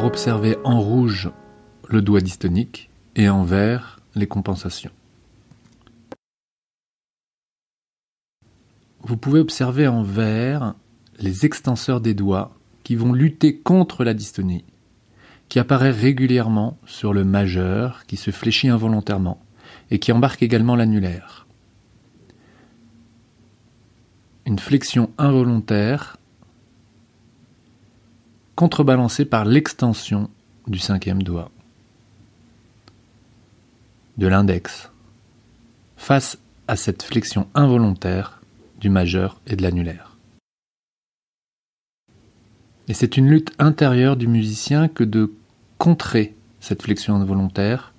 observer en rouge le doigt dystonique et en vert les compensations. Vous pouvez observer en vert les extenseurs des doigts qui vont lutter contre la dystonie, qui apparaît régulièrement sur le majeur qui se fléchit involontairement et qui embarque également l'annulaire. Une flexion involontaire contrebalancée par l'extension du cinquième doigt, de l'index, face à cette flexion involontaire du majeur et de l'annulaire. Et c'est une lutte intérieure du musicien que de contrer cette flexion involontaire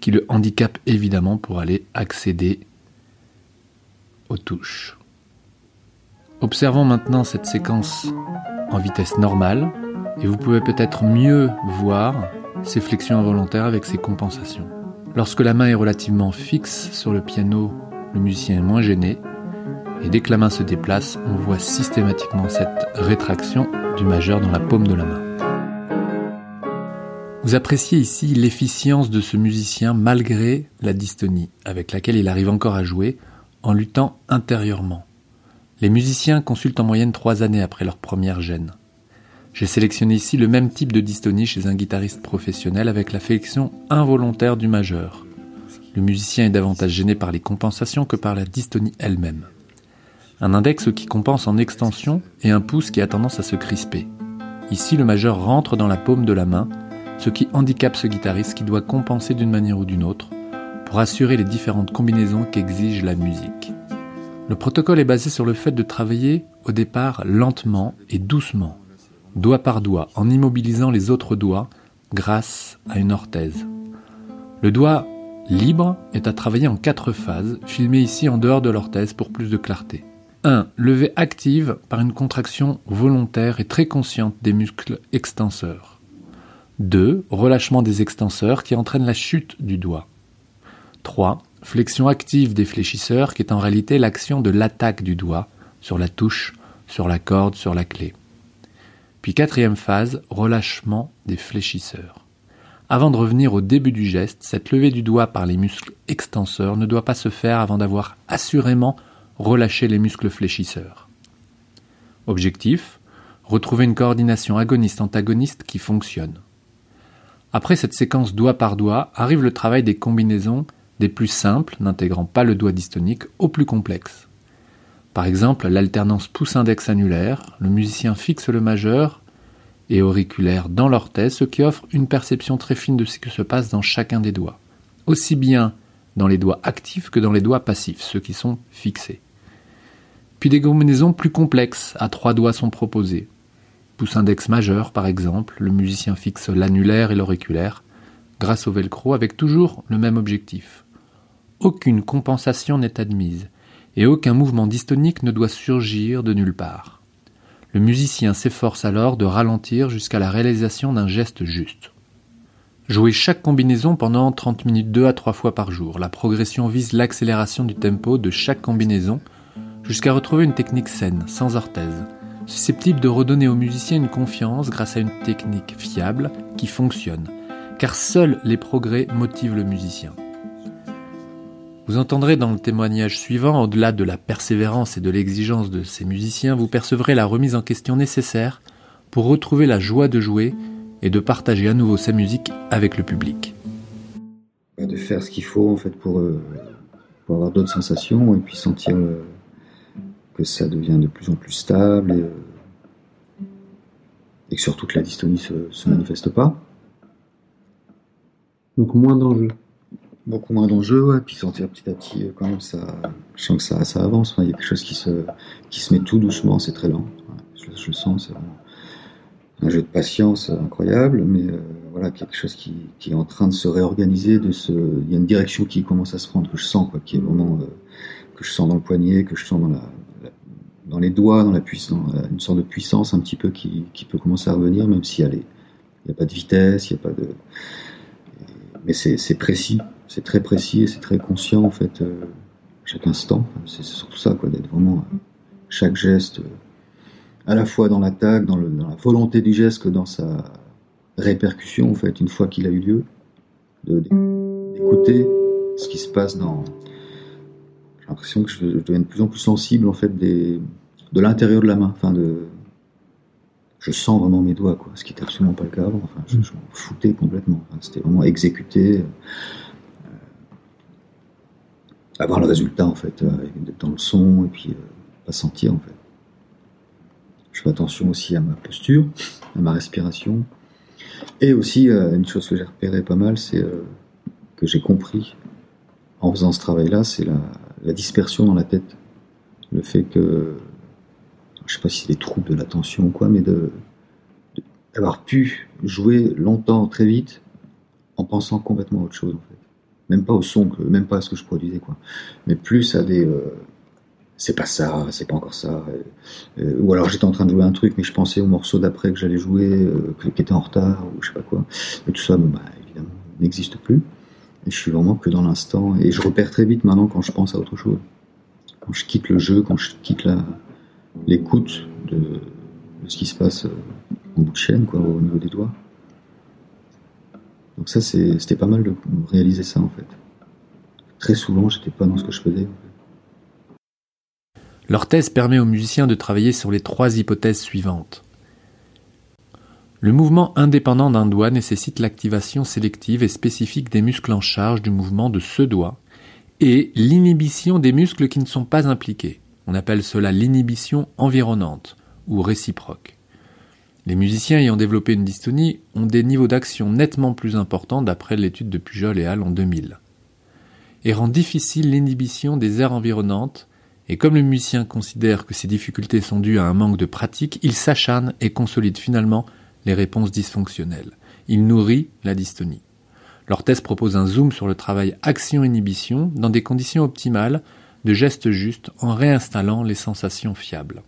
qui le handicape évidemment pour aller accéder aux touches. Observons maintenant cette séquence en vitesse normale et vous pouvez peut-être mieux voir ces flexions involontaires avec ces compensations. Lorsque la main est relativement fixe sur le piano, le musicien est moins gêné et dès que la main se déplace, on voit systématiquement cette rétraction du majeur dans la paume de la main. Vous appréciez ici l'efficience de ce musicien malgré la dystonie avec laquelle il arrive encore à jouer en luttant intérieurement. Les musiciens consultent en moyenne trois années après leur première gêne. J'ai sélectionné ici le même type de dystonie chez un guitariste professionnel avec la flexion involontaire du majeur. Le musicien est davantage gêné par les compensations que par la dystonie elle-même un index qui compense en extension et un pouce qui a tendance à se crisper. Ici, le majeur rentre dans la paume de la main, ce qui handicape ce guitariste qui doit compenser d'une manière ou d'une autre pour assurer les différentes combinaisons qu'exige la musique. Le protocole est basé sur le fait de travailler au départ lentement et doucement, doigt par doigt, en immobilisant les autres doigts grâce à une orthèse. Le doigt libre est à travailler en quatre phases, filmé ici en dehors de l'orthèse pour plus de clarté. 1. Levée active par une contraction volontaire et très consciente des muscles extenseurs. 2. Relâchement des extenseurs qui entraîne la chute du doigt. 3. Flexion active des fléchisseurs qui est en réalité l'action de l'attaque du doigt sur la touche, sur la corde, sur la clé. Puis quatrième phase, relâchement des fléchisseurs. Avant de revenir au début du geste, cette levée du doigt par les muscles extenseurs ne doit pas se faire avant d'avoir assurément relâcher les muscles fléchisseurs. Objectif retrouver une coordination agoniste-antagoniste qui fonctionne. Après cette séquence doigt par doigt arrive le travail des combinaisons des plus simples, n'intégrant pas le doigt dystonique, aux plus complexes. Par exemple, l'alternance pouce-index annulaire, le musicien fixe le majeur et auriculaire dans l'orthèse, ce qui offre une perception très fine de ce qui se passe dans chacun des doigts, aussi bien dans les doigts actifs que dans les doigts passifs, ceux qui sont fixés. Puis des combinaisons plus complexes à trois doigts sont proposées. Pouce index majeur, par exemple, le musicien fixe l'annulaire et l'auriculaire, grâce au velcro, avec toujours le même objectif. Aucune compensation n'est admise, et aucun mouvement dystonique ne doit surgir de nulle part. Le musicien s'efforce alors de ralentir jusqu'à la réalisation d'un geste juste. Jouer chaque combinaison pendant 30 minutes deux à trois fois par jour. La progression vise l'accélération du tempo de chaque combinaison jusqu'à retrouver une technique saine, sans orthèse, susceptible de redonner aux musiciens une confiance grâce à une technique fiable qui fonctionne, car seuls les progrès motivent le musicien. Vous entendrez dans le témoignage suivant, au-delà de la persévérance et de l'exigence de ces musiciens, vous percevrez la remise en question nécessaire pour retrouver la joie de jouer et de partager à nouveau sa musique avec le public. De faire ce qu'il faut en fait pour, euh, pour avoir d'autres sensations et puis sentir euh, que ça devient de plus en plus stable et, euh, que surtout que la dystonie se, se manifeste pas. Donc moins d'enjeux. Beaucoup moins d'enjeux, ouais, puis sentir petit à petit euh, quand même ça. Je sens que ça, ça avance. il y a quelque chose qui se, qui se met tout doucement, c'est très lent. je, le sens, c'est vraiment un jeu de patience incroyable, mais euh, voilà, quelque chose qui, qui, est en train de se réorganiser, de il y a une direction qui commence à se prendre, que je sens, quoi, qui est vraiment, que je sens dans le poignet, que je sens dans la, dans les doigts, dans la puissance, une sorte de puissance un petit peu qui, peut commencer à revenir, même s'il n'y a, pas de vitesse, il n'y a pas de. Mais c'est précis, c'est très précis c'est très conscient en fait, euh, chaque instant. C'est surtout ça, quoi, d'être vraiment euh, chaque geste, euh, à la fois dans l'attaque, dans, la volonté du geste que dans sa, répercussion, en fait, une fois qu'il a eu lieu, d'écouter ce qui se passe dans. J'ai l'impression que je, deviens de plus en plus sensible, en fait, des, de l'intérieur de la main. Enfin, de, je sens vraiment mes doigts, quoi, ce qui n'était absolument pas le cas avant. Enfin, je, m'en foutais complètement. C'était vraiment exécuter, euh, avoir le résultat, en fait, euh, dans le son, et puis euh, pas sentir, en fait. Je fais attention aussi à ma posture, à ma respiration. Et aussi, une chose que j'ai repéré pas mal, c'est que j'ai compris en faisant ce travail-là, c'est la, dispersion dans la tête. Le fait que je sais pas si c'est des troubles de l'attention ou quoi, mais de, d'avoir pu jouer longtemps, très vite, en pensant complètement à autre chose, en fait. Même pas au son, même pas à ce que je produisais, quoi. Mais plus à des, euh, c'est pas ça, c'est pas encore ça. Euh, ou alors j'étais en train de jouer un truc, mais je pensais au morceau d'après que j'allais jouer, euh, qui était en retard, ou je sais pas quoi. Et tout ça, bah, évidemment, n'existe plus. Et je suis vraiment que dans l'instant. Et je repère très vite maintenant quand je pense à autre chose. Quand je quitte le jeu, quand je quitte l'écoute de, ce qui se passe euh, en bout de chaîne, quoi, au niveau des doigts. Donc ça, c'était pas mal de réaliser ça, en fait. Très souvent, j'étais pas dans ce que je faisais. Leur thèse permet aux musiciens de travailler sur les trois hypothèses suivantes. Le mouvement indépendant d'un doigt nécessite l'activation sélective et spécifique des muscles en charge du mouvement de ce doigt et l'inhibition des muscles qui ne sont pas impliqués. On appelle cela l'inhibition environnante ou réciproque. Les musiciens ayant développé une dystonie ont des niveaux d'action nettement plus importants d'après l'étude de Pujol et Hall en 2000. Et rend difficile l'inhibition des aires environnantes, et comme le musicien considère que ces difficultés sont dues à un manque de pratique, il s'acharne et consolide finalement les réponses dysfonctionnelles. Il nourrit la dystonie. Leur thèse propose un zoom sur le travail action-inhibition dans des conditions optimales de gestes justes en réinstallant les sensations fiables.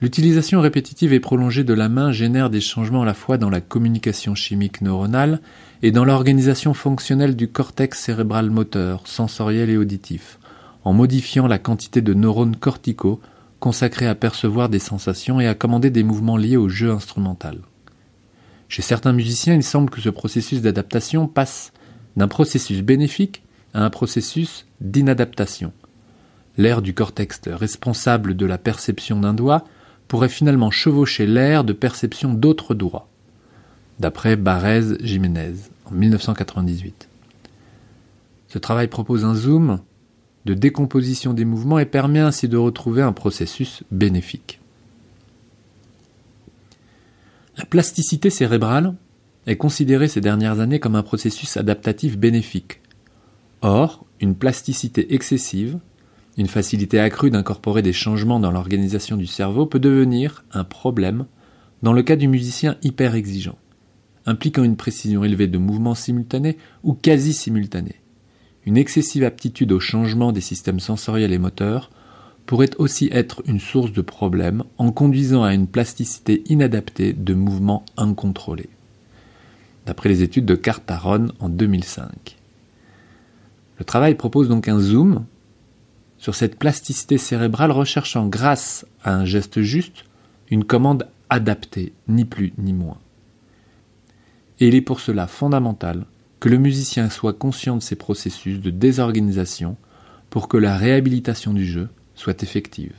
L'utilisation répétitive et prolongée de la main génère des changements à la fois dans la communication chimique neuronale et dans l'organisation fonctionnelle du cortex cérébral moteur, sensoriel et auditif, en modifiant la quantité de neurones corticaux consacrés à percevoir des sensations et à commander des mouvements liés au jeu instrumental. Chez certains musiciens, il semble que ce processus d'adaptation passe d'un processus bénéfique à un processus d'inadaptation. L'air du cortex responsable de la perception d'un doigt pourrait finalement chevaucher l'air de perception d'autres doigts, d'après Barrez Jiménez en 1998. Ce travail propose un zoom de décomposition des mouvements et permet ainsi de retrouver un processus bénéfique. La plasticité cérébrale est considérée ces dernières années comme un processus adaptatif bénéfique, Or, une plasticité excessive, une facilité accrue d'incorporer des changements dans l'organisation du cerveau peut devenir un problème dans le cas du musicien hyper exigeant, impliquant une précision élevée de mouvements simultanés ou quasi simultanés. Une excessive aptitude au changement des systèmes sensoriels et moteurs pourrait aussi être une source de problème en conduisant à une plasticité inadaptée de mouvements incontrôlés. D'après les études de Cartaron en 2005. Le travail propose donc un zoom sur cette plasticité cérébrale recherchant grâce à un geste juste une commande adaptée, ni plus ni moins. Et il est pour cela fondamental que le musicien soit conscient de ces processus de désorganisation pour que la réhabilitation du jeu soit effective.